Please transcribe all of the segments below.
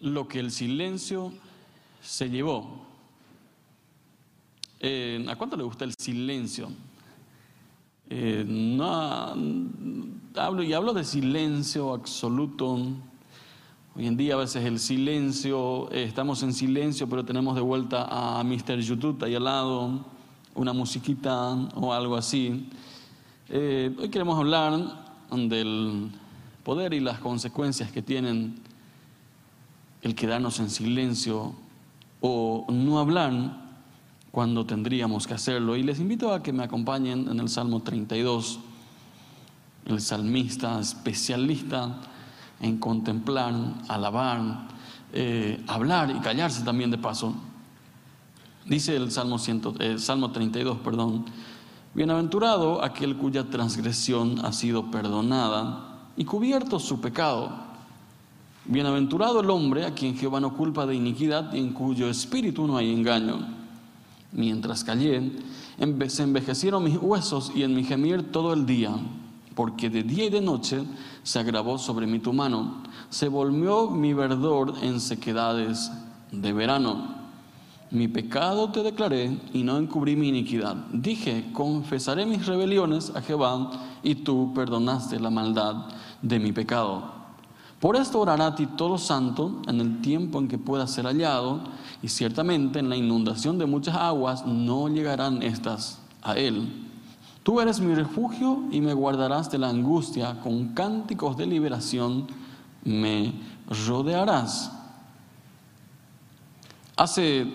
lo que el silencio se llevó. Eh, ¿A cuánto le gusta el silencio? Eh, no, hablo y hablo de silencio absoluto. Hoy en día a veces el silencio, eh, estamos en silencio, pero tenemos de vuelta a Mr. YouTube ahí al lado, una musiquita o algo así. hoy queremos hablar del poder y las consecuencias que tienen el quedarnos en silencio o no hablar cuando tendríamos que hacerlo. Y les invito a que me acompañen en el Salmo 32, el salmista especialista en contemplar, alabar, eh, hablar y callarse también de paso. Dice el Salmo, eh, Salmo 32, perdón, Bienaventurado aquel cuya transgresión ha sido perdonada y cubierto su pecado. Bienaventurado el hombre a quien Jehová no culpa de iniquidad y en cuyo espíritu no hay engaño. Mientras callé, se envejecieron mis huesos y en mi gemir todo el día, porque de día y de noche se agravó sobre mí tu mano, se volvió mi verdor en sequedades de verano. Mi pecado te declaré y no encubrí mi iniquidad. Dije, confesaré mis rebeliones a Jehová y tú perdonaste la maldad de mi pecado. Por esto orará a ti todo santo en el tiempo en que pueda ser hallado y ciertamente en la inundación de muchas aguas no llegarán estas a él. Tú eres mi refugio y me guardarás de la angustia, con cánticos de liberación me rodearás. Hace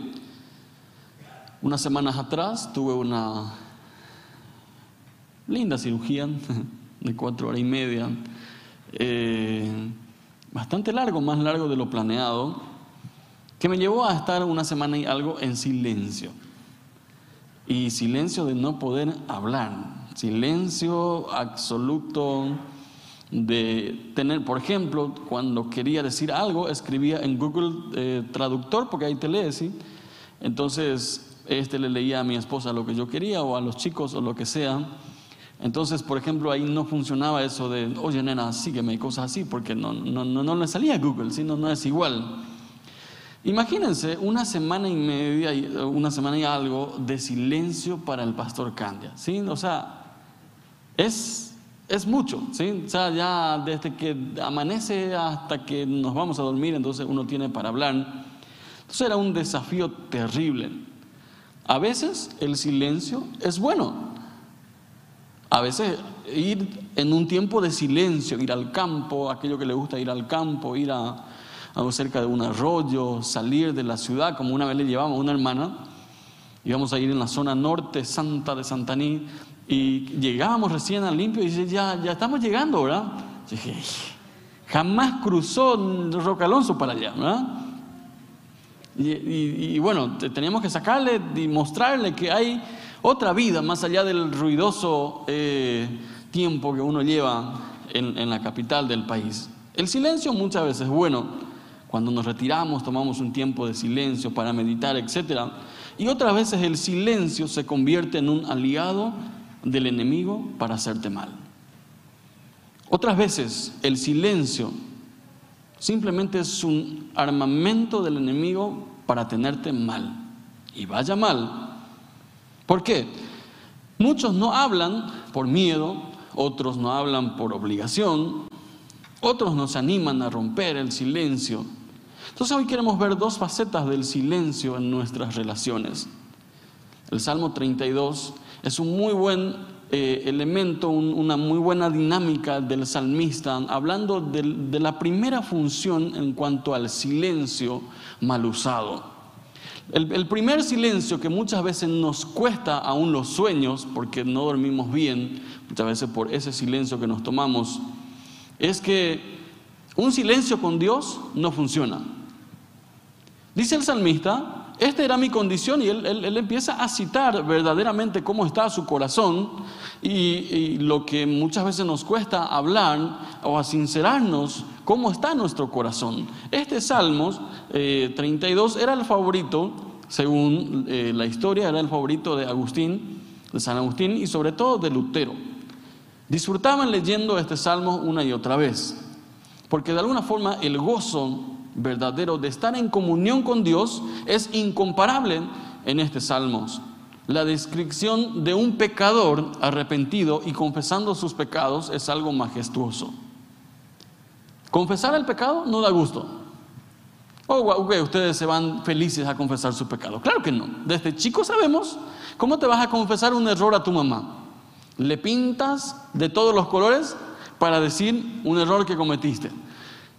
unas semanas atrás tuve una linda cirugía de cuatro horas y media, eh, bastante largo, más largo de lo planeado, que me llevó a estar una semana y algo en silencio. Y silencio de no poder hablar, silencio absoluto de tener, por ejemplo, cuando quería decir algo, escribía en Google eh, Traductor, porque ahí te lee, ¿sí? Entonces este le leía a mi esposa lo que yo quería o a los chicos o lo que sea. Entonces, por ejemplo, ahí no funcionaba eso de, oye nena, sígueme y cosas así, porque no, no, no, le salía Google, sino no es igual. Imagínense una semana y media, una semana y algo de silencio para el pastor Candia, ¿sí? O sea, es, es mucho, ¿sí? O sea, ya desde que amanece hasta que nos vamos a dormir, entonces uno tiene para hablar. Entonces era un desafío terrible. A veces el silencio es bueno. A veces ir en un tiempo de silencio, ir al campo, aquello que le gusta ir al campo, ir a, a cerca de un arroyo, salir de la ciudad, como una vez le llevamos a una hermana, íbamos a ir en la zona norte santa de Santaní y llegábamos recién al limpio y dice, ya, ya estamos llegando, ¿verdad? dije, jamás cruzó Roca Alonso para allá, ¿verdad? Y, bueno, teníamos que sacarle y mostrarle que hay otra vida más allá del ruidoso eh, tiempo que uno lleva en, en la capital del país. El silencio muchas veces es bueno. Cuando nos retiramos, tomamos un tiempo de silencio para meditar, etc. Y otras veces el silencio se convierte en un aliado del enemigo para hacerte mal. Otras veces el silencio simplemente es un armamento del enemigo para tenerte mal. Y vaya mal. ¿Por qué? Muchos no hablan por miedo, otros no hablan por obligación, otros nos animan a romper el silencio. Entonces hoy queremos ver dos facetas del silencio en nuestras relaciones. El Salmo 32 es un muy buen eh, elemento, una muy buena dinámica del salmista, hablando de, la primera función en cuanto al silencio mal usado. El, primer silencio que muchas veces nos cuesta aún los sueños, porque no dormimos bien, muchas veces por ese silencio que nos tomamos, es que un silencio con Dios no funciona. Dice el salmista, esta era mi condición y él, empieza a citar verdaderamente cómo está su corazón y, lo que muchas veces nos cuesta hablar o a sincerarnos cómo está nuestro corazón. Este Salmos 32 eh, era el favorito, según eh, la historia, era el favorito de Agustín, de San Agustín y sobre todo de Lutero. Disfrutaban leyendo este salmo una y otra vez, porque de alguna forma el gozo verdadero de estar en comunión con Dios es incomparable en este Salmos. La descripción de un pecador arrepentido y confesando sus pecados es algo majestuoso. Confesar el pecado no da gusto. Oh, ustedes se van felices a confesar su pecado. Claro que no. Desde chico sabemos cómo te vas a confesar un error a tu mamá. Le pintas de todos los colores para decir un error que cometiste.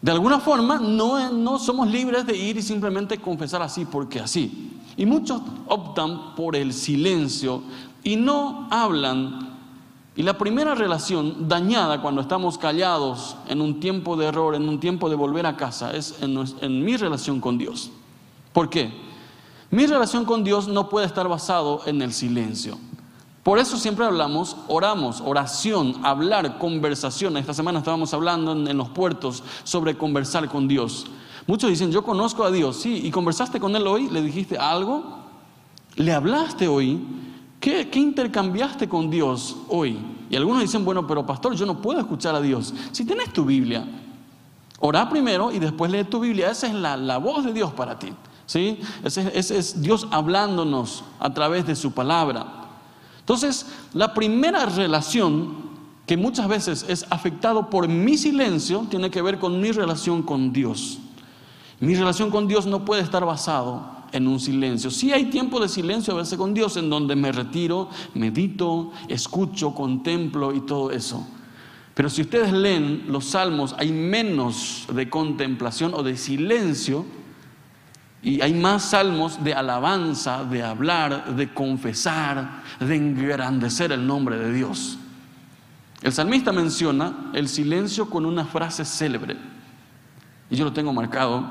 De alguna forma no, no somos libres de ir y simplemente confesar así porque así. Y muchos optan por el silencio y no hablan. Y la primera relación dañada cuando estamos callados en un tiempo de error, en un tiempo de volver a casa, es en, mi relación con Dios. ¿Por qué? Mi relación con Dios no puede estar basado en el silencio. Por eso siempre hablamos, oramos, oración, hablar, conversación. Esta semana estábamos hablando en, los puertos sobre conversar con Dios. Muchos dicen, yo conozco a Dios, sí, y conversaste con Él hoy, le dijiste algo, le hablaste hoy, ¿Qué, ¿qué, intercambiaste con Dios hoy? Y algunos dicen, bueno, pero pastor, yo no puedo escuchar a Dios. Si tienes tu Biblia, ora primero y después lee tu Biblia. Esa es la, la voz de Dios para ti. ¿sí? Ese es Dios hablándonos a través de su palabra. Entonces, la primera relación que muchas veces es afectado por mi silencio tiene que ver con mi relación con Dios. Mi relación con Dios no puede estar basado en un silencio. Sí hay tiempo de silencio a veces con Dios en donde me retiro, medito, escucho, contemplo y todo eso. Pero si ustedes leen los salmos, hay menos de contemplación o de silencio y hay más salmos de alabanza, de hablar, de confesar, de engrandecer el nombre de Dios. El salmista menciona el silencio con una frase célebre. Y yo lo tengo marcado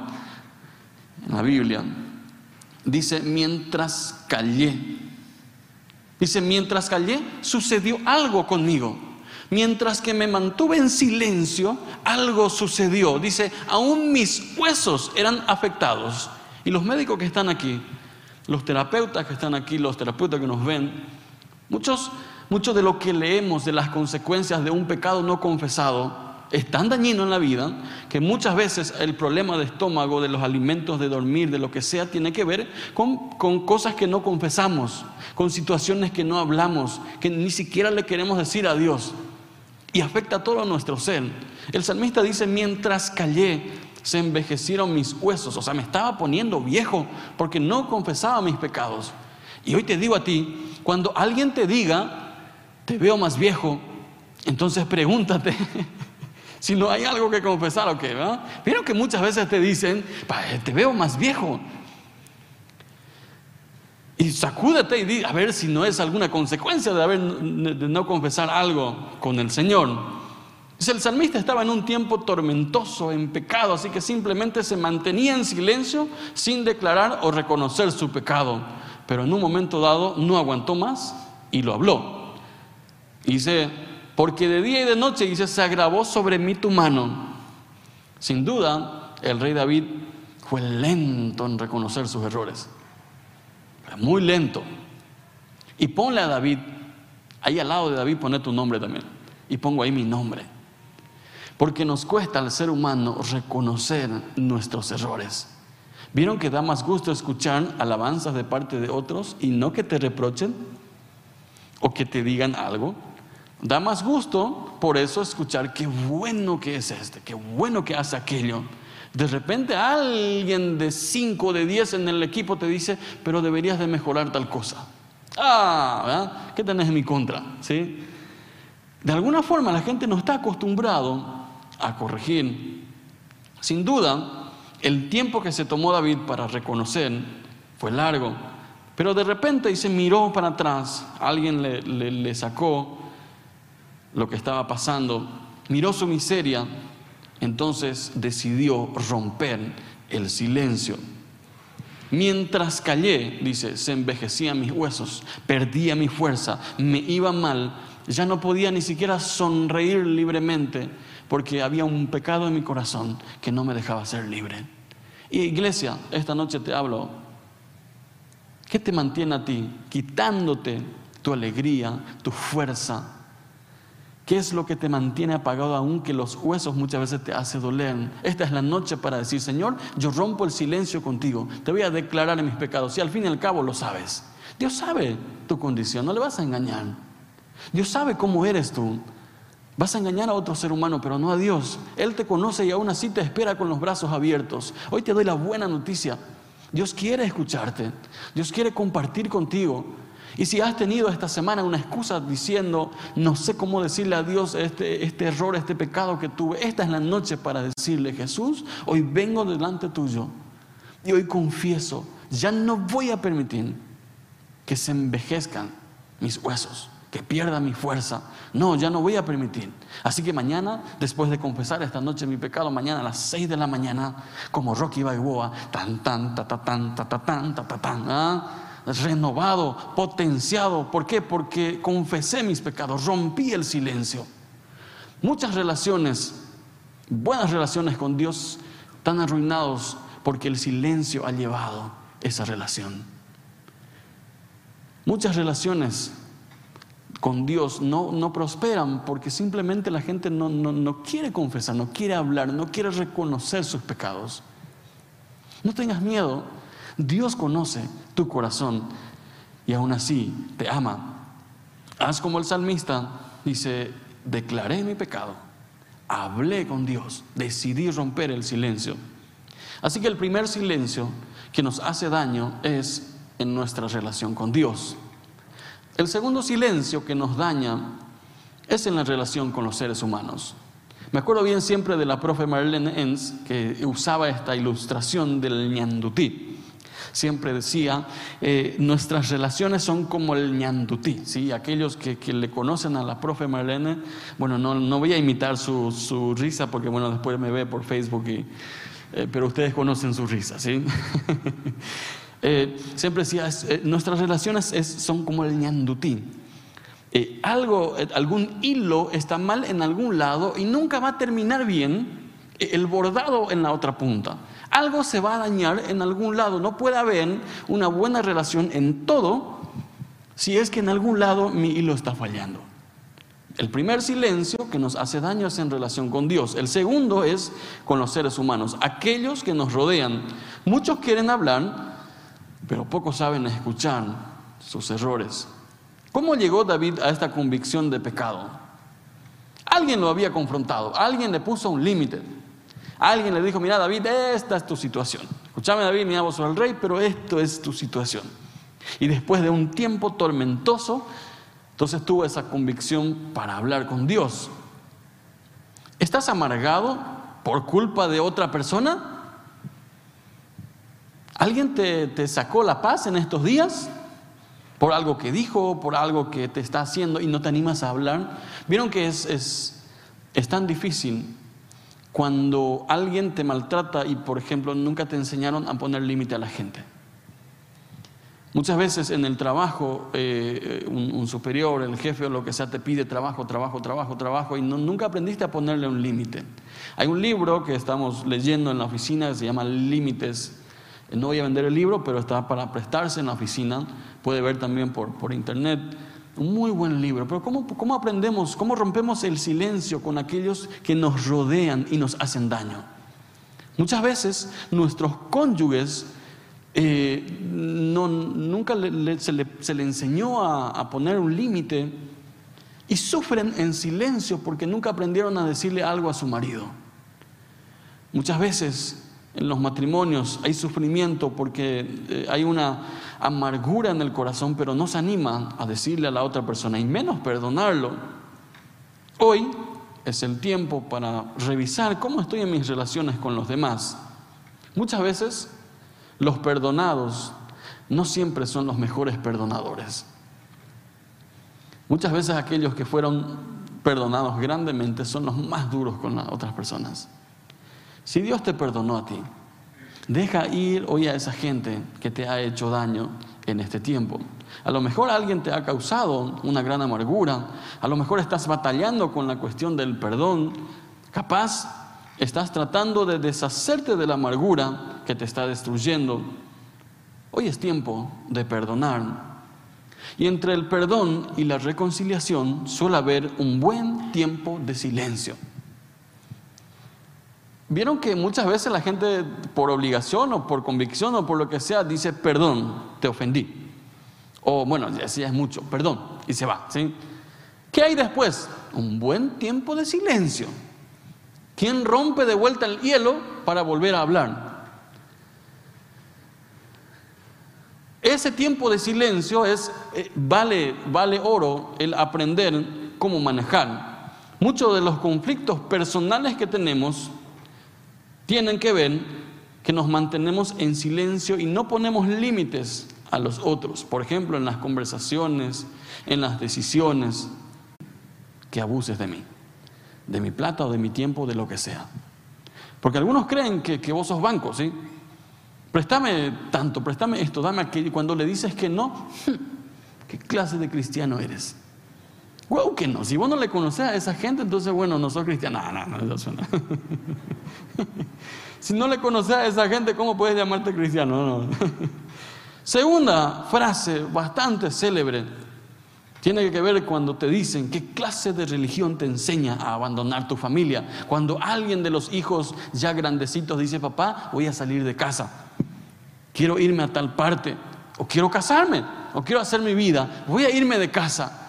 en la Biblia. Dice, mientras callé. Dice, mientras callé, sucedió algo conmigo. Mientras que me mantuve en silencio, algo sucedió. Dice, aún mis huesos eran afectados. Y los médicos que están aquí, los terapeutas que están aquí, los terapeutas que nos ven, muchos, muchos de lo que leemos de las consecuencias de un pecado no confesado es tan dañino en la vida que muchas veces el problema de estómago, de los alimentos, de dormir, de lo que sea, tiene que ver con, con, cosas que no confesamos, con situaciones que no hablamos, que ni siquiera le queremos decir a Dios. Y afecta todo nuestro ser. El salmista dice, mientras callé, se envejecieron mis huesos, o sea, me estaba poniendo viejo porque no confesaba mis pecados. Y hoy te digo a ti, cuando alguien te diga, te veo más viejo, entonces pregúntate si no hay algo que confesar o qué, ¿verdad? Pero que muchas veces te dicen, te veo más viejo. Y sacúdete y di, a ver si no es alguna consecuencia de, haber, de no confesar algo con el Señor el salmista estaba en un tiempo tormentoso, en pecado, así que simplemente se mantenía en silencio sin declarar o reconocer su pecado. Pero en un momento dado no aguantó más y lo habló. dice, porque de día y de noche, dice, se agravó sobre mí tu mano. Sin duda, el rey David fue lento en reconocer sus errores. Muy lento. Y ponle a David, ahí al lado de David, pone tu nombre también. Y pongo ahí mi nombre. Porque nos cuesta al ser humano reconocer nuestros errores. ¿Vieron que da más gusto escuchar alabanzas de parte de otros y no que te reprochen o que te digan algo? Da más gusto por eso escuchar qué bueno que es este, qué bueno que hace aquello. De repente alguien de 5 de 10 en el equipo te dice, pero deberías de mejorar tal cosa. Ah, ¿verdad? ¿qué tenés en mi contra? ¿Sí? De alguna forma la gente no está acostumbrado a corregir. Sin duda, el tiempo que se tomó David para reconocer fue largo, pero de repente y se miró para atrás, alguien le, le sacó lo que estaba pasando, miró su miseria, entonces decidió romper el silencio. Mientras callé, dice, se envejecían mis huesos, perdía mi fuerza, me iba mal, ya no podía ni siquiera sonreír libremente porque había un pecado en mi corazón que no me dejaba ser libre. Y iglesia, esta noche te hablo, ¿qué te mantiene a ti quitándote tu alegría, tu fuerza? ¿Qué es lo que te mantiene apagado aún que los huesos muchas veces te hace doler? Esta es la noche para decir, Señor, yo rompo el silencio contigo. Te voy a declarar mis pecados. Y al fin y al cabo lo sabes. Dios sabe tu condición, no le vas a engañar. Dios sabe cómo eres tú. Vas a engañar a otro ser humano, pero no a Dios. Él te conoce y aún así te espera con los brazos abiertos. Hoy te doy la buena noticia. Dios quiere escucharte. Dios quiere compartir contigo. Y si has tenido esta semana una excusa diciendo, no sé cómo decirle a Dios este, este error, este pecado que tuve, esta es la noche para decirle, Jesús, hoy vengo delante tuyo y hoy confieso, ya no voy a permitir que se envejezcan mis huesos, que pierda mi fuerza. No, ya no voy a permitir. Así que mañana, después de confesar esta noche mi pecado, mañana a las 6 de la mañana, como Rocky Balboa, tan, tan, ta, ta, tan, ta, ta, tan, ta, ta, tan, ¿ah? renovado, potenciado. ¿Por qué? Porque confesé mis pecados, rompí el silencio. Muchas relaciones, buenas relaciones con Dios, están arruinados porque el silencio ha llevado esa relación. Muchas relaciones con Dios no, no prosperan porque simplemente la gente no, no quiere confesar, no quiere hablar, no quiere reconocer sus pecados. No tengas miedo Dios conoce tu corazón y aún así te ama. Haz como el salmista dice, declaré mi pecado, hablé con Dios, decidí romper el silencio. Así que el primer silencio que nos hace daño es en nuestra relación con Dios. El segundo silencio que nos daña es en la relación con los seres humanos. Me acuerdo bien siempre de la profe Marlene Enns que usaba esta ilustración del ñandutí siempre decía, eh, nuestras relaciones son como el ñandutí, ¿sí? Aquellos que, le conocen a la profe Marlene, bueno, no, no voy a imitar su, su, risa porque, bueno, después me ve por Facebook, y, eh, pero ustedes conocen su risa, ¿sí? Eh, siempre decía, nuestras relaciones son como el ñandutí. algo, algún hilo está mal en algún lado y nunca va a terminar bien el bordado en la otra punta algo se va a dañar en algún lado. No puede haber una buena relación en todo si es que en algún lado mi hilo está fallando. El primer silencio que nos hace daño es en relación con Dios. El segundo es con los seres humanos, aquellos que nos rodean. Muchos quieren hablar, pero pocos saben escuchar sus errores. ¿Cómo llegó David a esta convicción de pecado? Alguien lo había confrontado, alguien le puso un límite. Alguien le dijo, mira David, esta es tu situación. Escúchame David, mi amo sobre el rey, pero esto es tu situación. Y después de un tiempo tormentoso, entonces tuvo esa convicción para hablar con Dios. ¿Estás amargado por culpa de otra persona? ¿Alguien te, sacó la paz en estos días? Por algo que dijo, por algo que te está haciendo y no te animas a hablar. Vieron que es, es, es tan difícil cuando alguien te maltrata y, por ejemplo, nunca te enseñaron a poner límite a la gente. Muchas veces en el trabajo, eh, un, superior, el jefe o lo que sea, te pide trabajo, trabajo, trabajo, trabajo y nunca aprendiste a ponerle un límite. Hay un libro que estamos leyendo en la oficina que se llama Límites. No voy a vender el libro, pero está para prestarse en la oficina. Puede ver también por, por internet. Un muy buen libro, pero ¿cómo, ¿cómo, aprendemos, cómo rompemos el silencio con aquellos que nos rodean y nos hacen daño? Muchas veces nuestros cónyuges eh, no, nunca se, le, se, le, enseñó a, a poner un límite y sufren en silencio porque nunca aprendieron a decirle algo a su marido. Muchas veces en los matrimonios hay sufrimiento porque eh, hay una amargura en el corazón, pero no se anima a decirle a la otra persona y menos perdonarlo. Hoy es el tiempo para revisar cómo estoy en mis relaciones con los demás. Muchas veces los perdonados no siempre son los mejores perdonadores. Muchas veces aquellos que fueron perdonados grandemente son los más duros con las otras personas. Si Dios te perdonó a ti, deja ir hoy a esa gente que te ha hecho daño en este tiempo. A lo mejor alguien te ha causado una gran amargura, a lo mejor estás batallando con la cuestión del perdón, capaz estás tratando de deshacerte de la amargura que te está destruyendo. Hoy es tiempo de perdonar. Y entre el perdón y la reconciliación suele haber un buen tiempo de silencio. Vieron que muchas veces la gente por obligación o por convicción o por lo que sea dice, perdón, te ofendí. O bueno, ya es mucho, perdón, y se va. ¿Qué hay después? Un buen tiempo de silencio. ¿Quién rompe de vuelta el hielo para volver a hablar? Ese tiempo de silencio es, eh, vale, vale oro el aprender cómo manejar. Muchos de los conflictos personales que tenemos tienen que ver que nos mantenemos en silencio y no ponemos límites a los otros. Por ejemplo, en las conversaciones, en las decisiones, que abuses de mí, de mi plata o de mi tiempo, de lo que sea. Porque algunos creen que, que vos sos banco, ¿sí? Préstame tanto, préstame esto, dame aquello. Y cuando le dices que no, ¿qué clase de cristiano eres? Wow, que no. Si vos no le conoces a esa gente, entonces, bueno, no sos cristiano. No, no, no, suena. si no le conoces a esa gente, ¿cómo puedes llamarte cristiano? Segunda frase bastante célebre. Tiene que ver cuando te dicen qué clase de religión te enseña a abandonar tu familia. Cuando alguien de los hijos ya grandecitos dice, papá, voy a salir de casa quiero irme a tal parte, o quiero casarme, o quiero hacer mi vida, voy a irme de casa.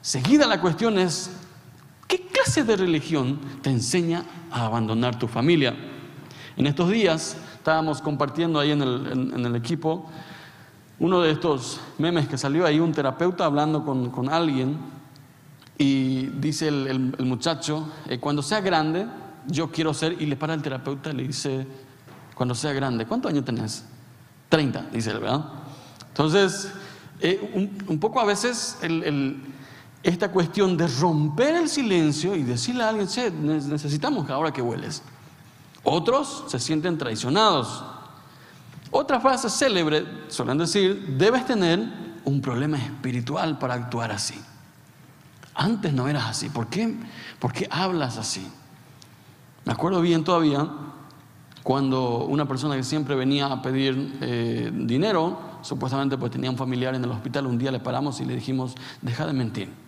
Seguida la cuestión es, ¿qué clase de religión te enseña a abandonar tu familia? En estos días estábamos compartiendo ahí en el, equipo uno de estos memes que salió ahí, un terapeuta hablando con, alguien y dice el, muchacho, eh, cuando sea grande, yo quiero ser, y le para el terapeuta y le dice, cuando sea grande, ¿cuántos años tenés? 30, dice él, ¿verdad? Entonces, eh, un, poco a veces esta cuestión de romper el silencio y decirle a alguien, che, necesitamos ahora que hueles. Otros se sienten traicionados. Otra frase célebre suelen decir, debes tener un problema espiritual para actuar así. Antes no eras así. ¿Por qué, ¿Por qué hablas así? Me acuerdo bien todavía cuando una persona que siempre venía a pedir eh, dinero, supuestamente pues tenía un familiar en el hospital, un día le paramos y le dijimos, deja de mentir.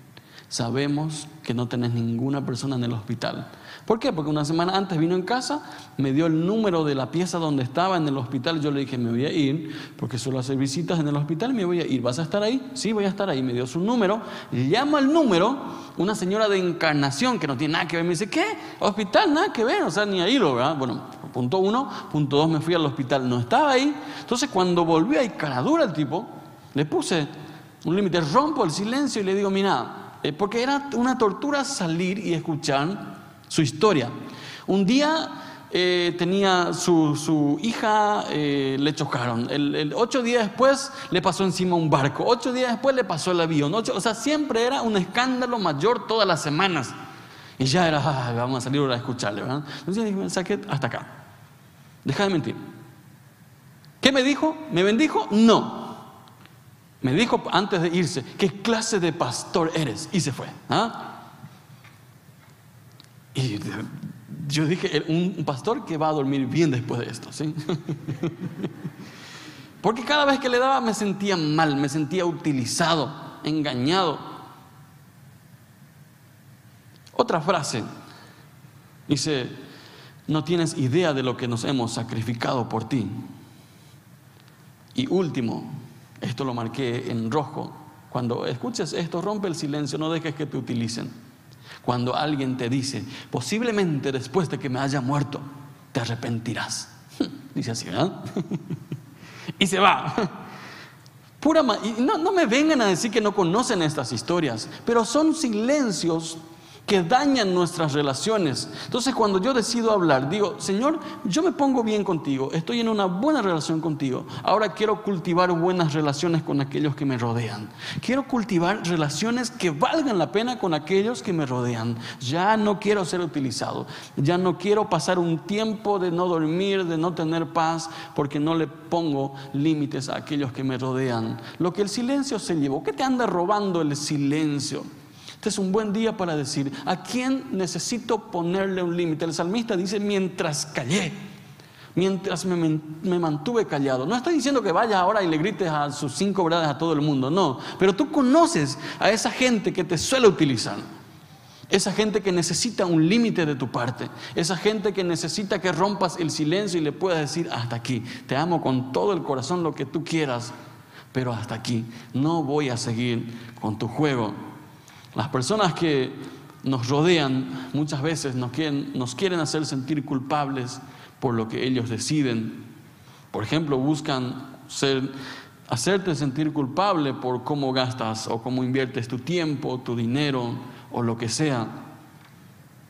Sabemos que no tenés ninguna persona en el hospital. ¿Por qué? Porque una semana antes vino en casa, me dio el número de la pieza donde estaba en el hospital. Yo le dije, me voy a ir, porque suelo hacer visitas en el hospital, me voy a ir. ¿Vas a estar ahí? Sí, voy a estar ahí. Me dio su número. Llama al número una señora de encarnación que no tiene nada que ver. Me dice, ¿qué? ¿Hospital? Nada que ver. O sea, ni ahí lo, ¿verdad? Bueno, punto uno. Punto dos, me fui al hospital. No estaba ahí. Entonces, cuando volví ahí, cara dura el tipo, le puse un límite, rompo el silencio y le digo, mira, eh, porque era una tortura salir y escuchar su historia. Un día eh, tenía su, hija, eh, le chocaron. Ocho días después le pasó encima un barco. Ocho días después le pasó el avión. o sea, siempre era un escándalo mayor todas las semanas. Y ya era, ah, vamos a salir ahora a escucharle. ¿verdad? Entonces dije, hasta acá. Deja de mentir. ¿Qué me dijo? ¿Me bendijo? No. Me dijo antes de irse, ¿qué clase de pastor eres? Y se fue. ¿ah? Y yo dije, un pastor que va a dormir bien después de esto, ¿sí? Porque cada vez que le daba me sentía mal, me sentía utilizado, engañado. Otra frase dice, no tienes idea de lo que nos hemos sacrificado por ti. Y último, esto lo marqué en rojo. Cuando escuches esto, rompe el silencio, no dejes que te utilicen. Cuando alguien te dice, posiblemente después de que me haya muerto, te arrepentirás. Dice así, ¿verdad? y se va. Pura no, no me vengan a decir que no conocen estas historias, pero son silencios que dañan nuestras relaciones. Entonces cuando yo decido hablar, digo, Señor, yo me pongo bien contigo, estoy en una buena relación contigo. Ahora quiero cultivar buenas relaciones con aquellos que me rodean. Quiero cultivar relaciones que valgan la pena con aquellos que me rodean. Ya no quiero ser utilizado. Ya no quiero pasar un tiempo de no dormir, de no tener paz, porque no le pongo límites a aquellos que me rodean. Lo que el silencio se llevó, ¿qué te anda robando el silencio? Este es un buen día para decir, ¿a quién necesito ponerle un límite? El salmista dice, mientras callé. mientras me, mantuve callado. No estoy diciendo que vayas ahora y le grites a sus cinco verdades a todo el mundo, no. Pero tú conoces a esa gente que te suele utilizar. Esa gente que necesita un límite de tu parte. Esa gente que necesita que rompas el silencio y le puedas decir, hasta aquí, te amo con todo el corazón, lo que tú quieras, pero hasta aquí, no voy a seguir con tu juego. Las personas que nos rodean muchas veces nos quieren, hacer sentir culpables por lo que ellos deciden. Por ejemplo, buscan hacerte sentir culpable por cómo gastas o cómo inviertes tu tiempo, tu dinero o lo que sea.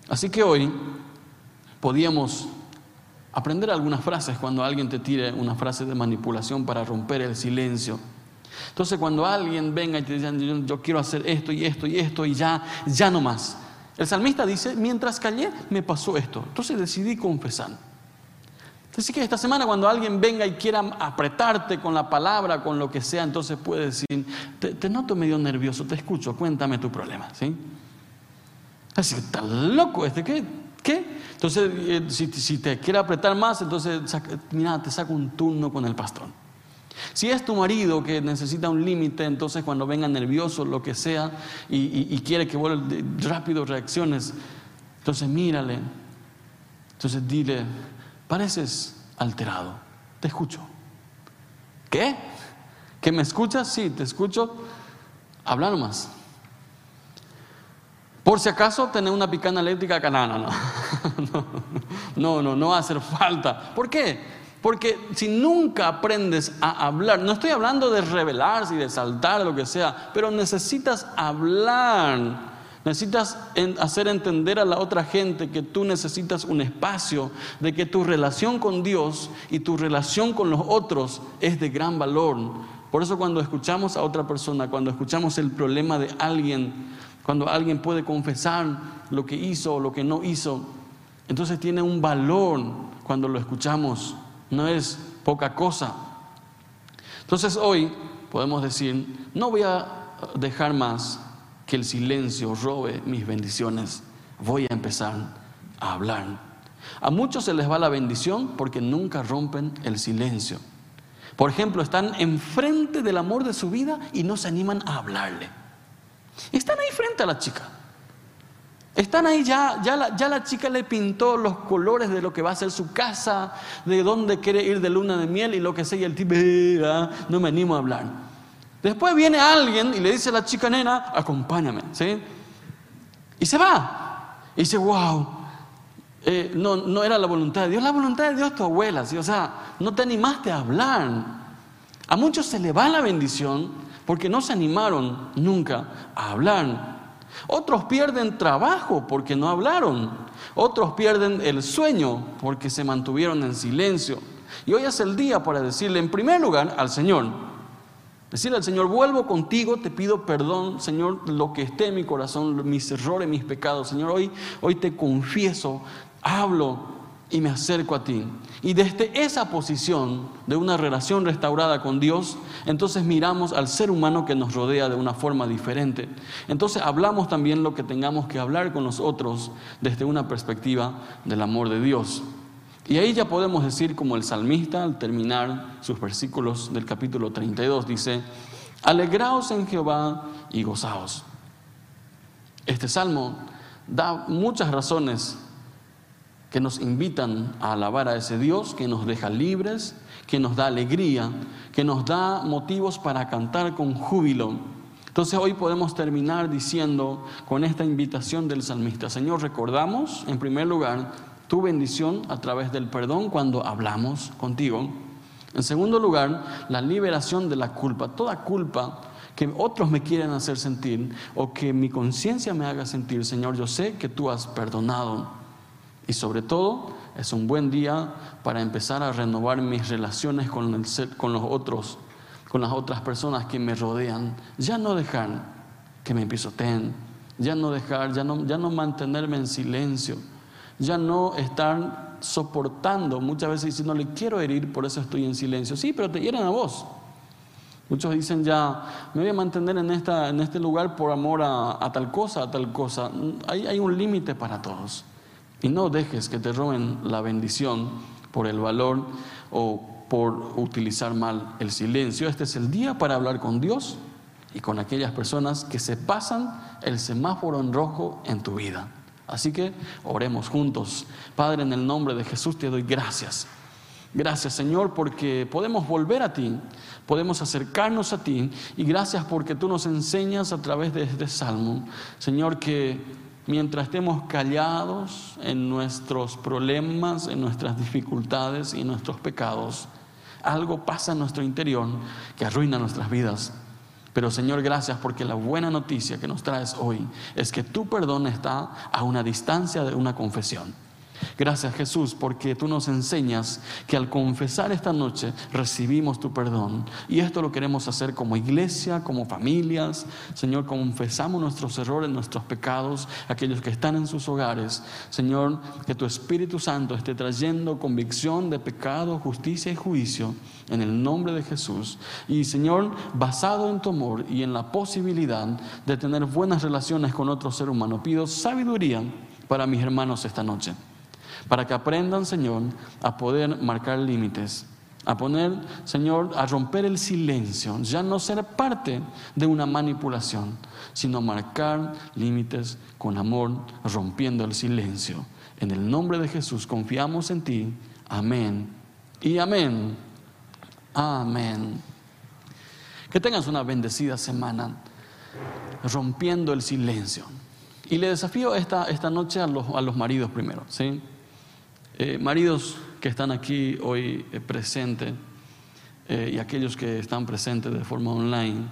Así que hoy podíamos aprender algunas frases cuando alguien te tire una frase de manipulación para romper el silencio. Entonces cuando alguien venga y te dice, yo, quiero hacer esto y esto y esto y ya, ya no más. El salmista dice, mientras callé me pasó esto. Entonces decidí confesar. Así que esta semana cuando alguien venga y quiera apretarte con la palabra, con lo que sea, entonces puede decir, te, noto medio nervioso, te escucho, cuéntame tu problema. ¿sí? Así que está loco este, ¿qué? ¿Qué? Entonces, eh, si, te quiere apretar más, entonces, mira, te saco un turno con el pastor. Si es tu marido que necesita un límite, entonces cuando venga nervioso, lo que sea, y, quiere que vuelva rápido reacciones, entonces mírale, entonces dile, pareces alterado, te escucho. ¿Qué? ¿Que me escuchas? Sí, te escucho. Habla más. Por si acaso tener una picana eléctrica canana, no, no, no, no, no va a hacer falta. ¿Por qué? Porque si nunca aprendes a hablar, no estoy hablando de rebelarse y de saltar, lo que sea, pero necesitas hablar. Necesitas hacer entender a la otra gente que tú necesitas un espacio, de que tu relación con Dios y tu relación con los otros es de gran valor. Por eso cuando escuchamos a otra persona, cuando escuchamos el problema de alguien, cuando alguien puede confesar lo que hizo o lo que no hizo, entonces tiene un valor cuando lo escuchamos, no es poca cosa. Entonces hoy podemos decir, no voy a dejar más que el silencio robe mis bendiciones, voy a empezar a hablar. A muchos se les va la bendición porque nunca rompen el silencio. Por ejemplo, están enfrente del amor de su vida y no se animan a hablarle. Están ahí frente a la chica. Están ahí ya, ya la, chica le pintó los colores de lo que va a ser su casa, de dónde quiere ir de luna de miel y lo que sea, y el tipo, no me animo a hablar. Después viene alguien y le dice a la chica nena, acompáñame, ¿sí? Y se va. Y dice, wow, eh, no, no era la voluntad de Dios, la voluntad de Dios tu abuela, ¿sí? O sea, no te animaste a hablar. A muchos se le va la bendición porque no se animaron nunca a hablar. Otros pierden trabajo porque no hablaron. Otros pierden el sueño porque se mantuvieron en silencio. Y hoy es el día para decirle en primer lugar al Señor, Decirle al Señor, vuelvo contigo, te pido perdón, Señor, lo que esté en mi corazón, mis errores, mis pecados. Señor, hoy, hoy te confieso, hablo y me acerco a ti. Y desde esa posición de una relación restaurada con Dios, entonces miramos al ser humano que nos rodea de una forma diferente. Entonces hablamos también lo que tengamos que hablar con los otros desde una perspectiva del amor de Dios. Y ahí ya podemos decir como el salmista al terminar sus versículos del capítulo 32 dice, alegraos en Jehová y gozaos. Este salmo da muchas razones que nos invitan a alabar a ese Dios que nos deja libres, que nos da alegría, que nos da motivos para cantar con júbilo. Entonces hoy podemos terminar diciendo con esta invitación del salmista, Señor, recordamos en primer lugar tu bendición a través del perdón cuando hablamos contigo. En segundo lugar, la liberación de la culpa. Toda culpa que otros me quieren hacer sentir o que mi conciencia me haga sentir, Señor, yo sé que tú has perdonado. Y sobre todo, es un buen día para empezar a renovar mis relaciones con, con los otros, con las otras personas que me rodean. Ya no dejar que me pisoteen, ya no dejar, ya no, ya no mantenerme en silencio ya no están soportando, muchas veces diciendo, le quiero herir, por eso estoy en silencio. Sí, pero te hieren a vos. Muchos dicen ya, me voy a mantener en, esta, en este lugar por amor a, tal cosa, a tal cosa. Hay, hay un límite para todos. Y no dejes que te roben la bendición por el valor o por utilizar mal el silencio. Este es el día para hablar con Dios y con aquellas personas que se pasan el semáforo en rojo en tu vida. Así que oremos juntos. Padre, en el nombre de Jesús te doy gracias. Gracias Señor porque podemos volver a ti, podemos acercarnos a ti y gracias porque tú nos enseñas a través de este salmo, Señor, que mientras estemos callados en nuestros problemas, en nuestras dificultades y nuestros pecados, algo pasa en nuestro interior que arruina nuestras vidas. Pero Señor, gracias porque la buena noticia que nos traes hoy es que tu perdón está a una distancia de una confesión. Gracias Jesús porque tú nos enseñas que al confesar esta noche recibimos tu perdón. Y esto lo queremos hacer como iglesia, como familias. Señor, confesamos nuestros errores, nuestros pecados, aquellos que están en sus hogares. Señor, que tu Espíritu Santo esté trayendo convicción de pecado, justicia y juicio en el nombre de Jesús. Y Señor, basado en tu amor y en la posibilidad de tener buenas relaciones con otro ser humano, pido sabiduría para mis hermanos esta noche para que aprendan, Señor, a poder marcar límites, a poner, Señor, a romper el silencio, ya no ser parte de una manipulación, sino marcar límites con amor, rompiendo el silencio. En el nombre de Jesús confiamos en ti. Amén. Y amén. Amén. Que tengas una bendecida semana rompiendo el silencio. Y le desafío esta, esta noche a los, a los maridos primero, ¿sí? Eh, maridos que están aquí hoy eh, presentes eh, y aquellos que están presentes de forma online,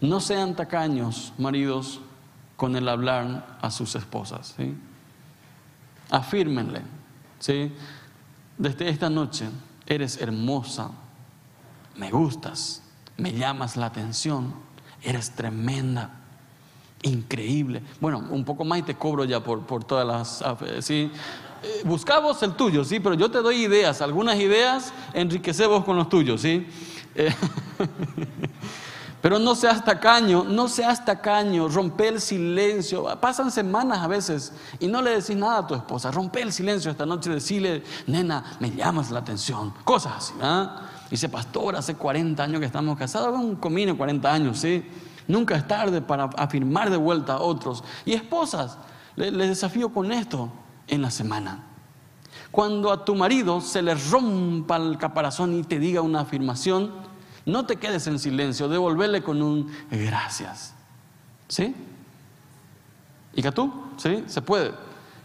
no sean tacaños, maridos, con el hablar a sus esposas. ¿sí? Afírmenle, ¿sí? desde esta noche, eres hermosa, me gustas, me llamas la atención, eres tremenda increíble. Bueno, un poco más y te cobro ya por, por todas las... ¿sí? Eh, buscamos el tuyo, sí, pero yo te doy ideas, algunas ideas, enriquecemos con los tuyos, sí. Eh, pero no seas tacaño, no seas tacaño, rompe el silencio. Pasan semanas a veces y no le decís nada a tu esposa. Rompe el silencio esta noche, decirle, nena, me llamas la atención. Cosas así, ¿ah? Dice, pastor, hace 40 años que estamos casados, un comino 40 años, ¿sí? Nunca es tarde para afirmar de vuelta a otros. Y esposas, les desafío con esto en la semana. Cuando a tu marido se le rompa el caparazón y te diga una afirmación, no te quedes en silencio, devolverle con un gracias. ¿Sí? ¿Y que tú? ¿Sí? Se puede.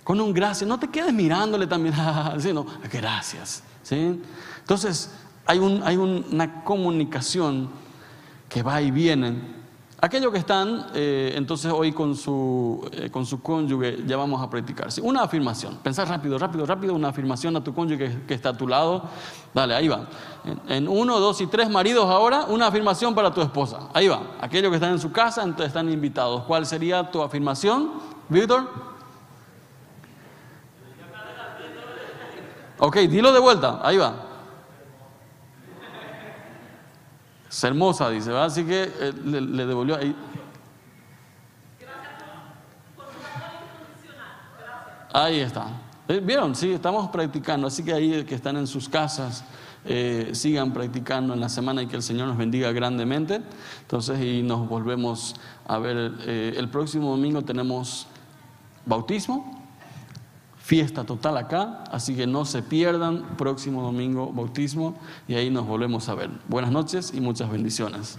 Con un gracias, no te quedes mirándole también, sino gracias. ¿Sí? Entonces, hay, un, hay una comunicación que va y viene Aquellos que están eh, entonces hoy con su, eh, con su cónyuge, ya vamos a practicar. Una afirmación, pensar rápido, rápido, rápido, una afirmación a tu cónyuge que, está a tu lado. Dale, ahí va. En, uno, dos y tres maridos ahora, una afirmación para tu esposa. Ahí va. Aquellos que están en su casa, entonces están invitados. ¿Cuál sería tu afirmación, Víctor? Ok, dilo de vuelta, ahí va. Es hermosa, dice, ¿verdad? Así que eh, le, devolvió ahí. Ahí está. Eh, ¿Vieron? Sí, estamos practicando. Así que ahí que están en sus casas, eh, sigan practicando en la semana y que el Señor nos bendiga grandemente. Entonces, y nos volvemos a ver. el próximo domingo tenemos bautismo fiesta total acá, así que no se pierdan, próximo domingo bautismo y ahí nos volvemos a ver. Buenas noches y muchas bendiciones.